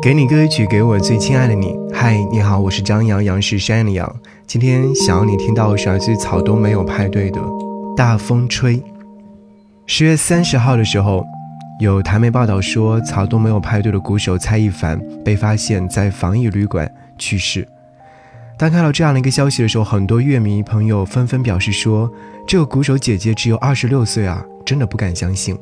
给你歌曲，给我最亲爱的你。嗨，你好，我是张阳，杨是山里阳。今天想要你听到是来自草东没有派对的《大风吹》。十月三十号的时候，有台媒报道说，草东没有派对的鼓手蔡一凡被发现在防疫旅馆去世。当看到这样的一个消息的时候，很多乐迷朋友纷纷表示说，这个鼓手姐姐只有二十六岁啊，真的不敢相信。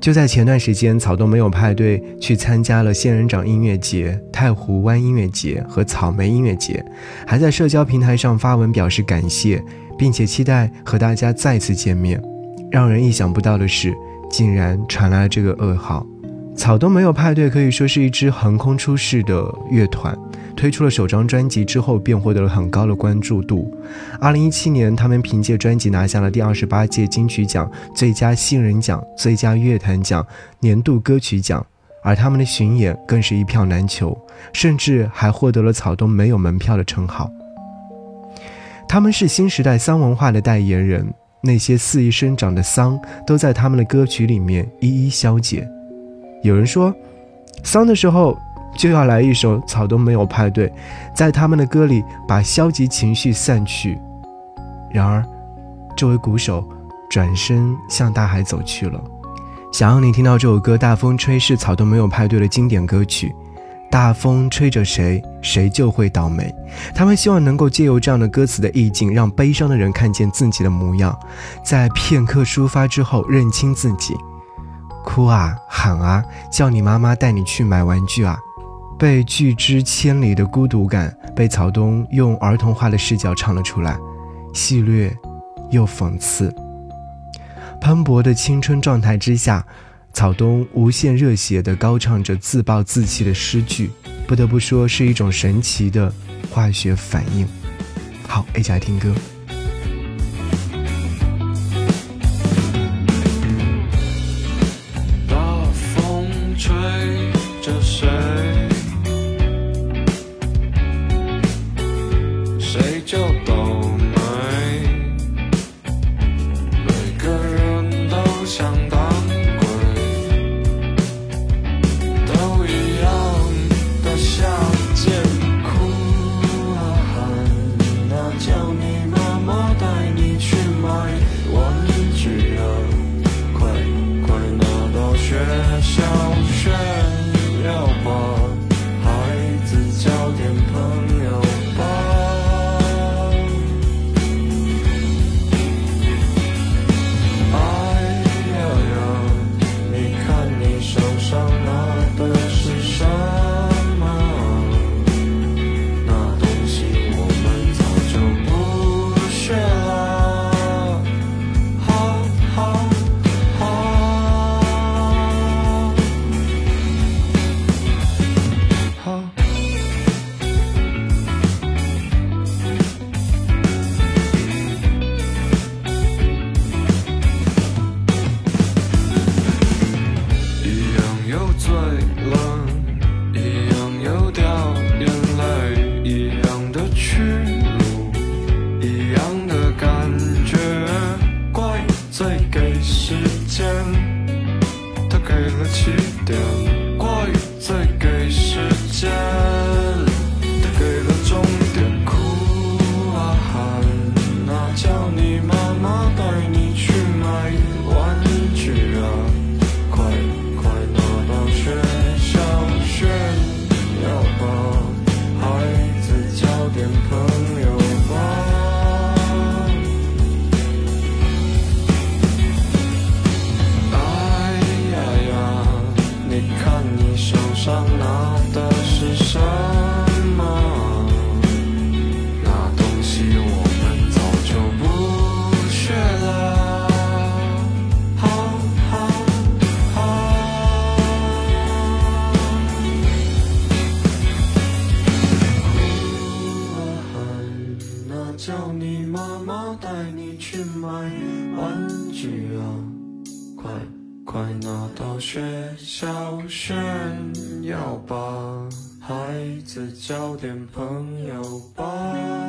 就在前段时间，草东没有派对去参加了仙人掌音乐节、太湖湾音乐节和草莓音乐节，还在社交平台上发文表示感谢，并且期待和大家再次见面。让人意想不到的是，竟然传来了这个噩耗。草东没有派对可以说是一支横空出世的乐团。推出了首张专辑之后，便获得了很高的关注度。二零一七年，他们凭借专辑拿下了第二十八届金曲奖最佳新人奖、最佳乐坛奖、年度歌曲奖，而他们的巡演更是一票难求，甚至还获得了草东没有门票的称号。他们是新时代丧文化的代言人，那些肆意生长的丧都在他们的歌曲里面一一消解。有人说，丧的时候。就要来一首《草东没有派对》，在他们的歌里把消极情绪散去。然而，这位鼓手转身向大海走去了。想让你听到这首歌《大风吹》是《草东没有派对》的经典歌曲。大风吹着谁，谁就会倒霉。他们希望能够借由这样的歌词的意境，让悲伤的人看见自己的模样，在片刻抒发之后认清自己。哭啊，喊啊，叫你妈妈带你去买玩具啊。被拒之千里的孤独感，被曹东用儿童化的视角唱了出来，戏谑又讽刺。喷薄的青春状态之下，曹东无限热血地高唱着自暴自弃的诗句，不得不说是一种神奇的化学反应。好，一起来听歌。大风吹着水上一起上拿的是什么？那东西我们早就不屑了。好，好，好。哭啊喊，啊叫你妈妈带你去买玩具啊，快！快拿到。学校炫耀吧，孩子交点朋友吧。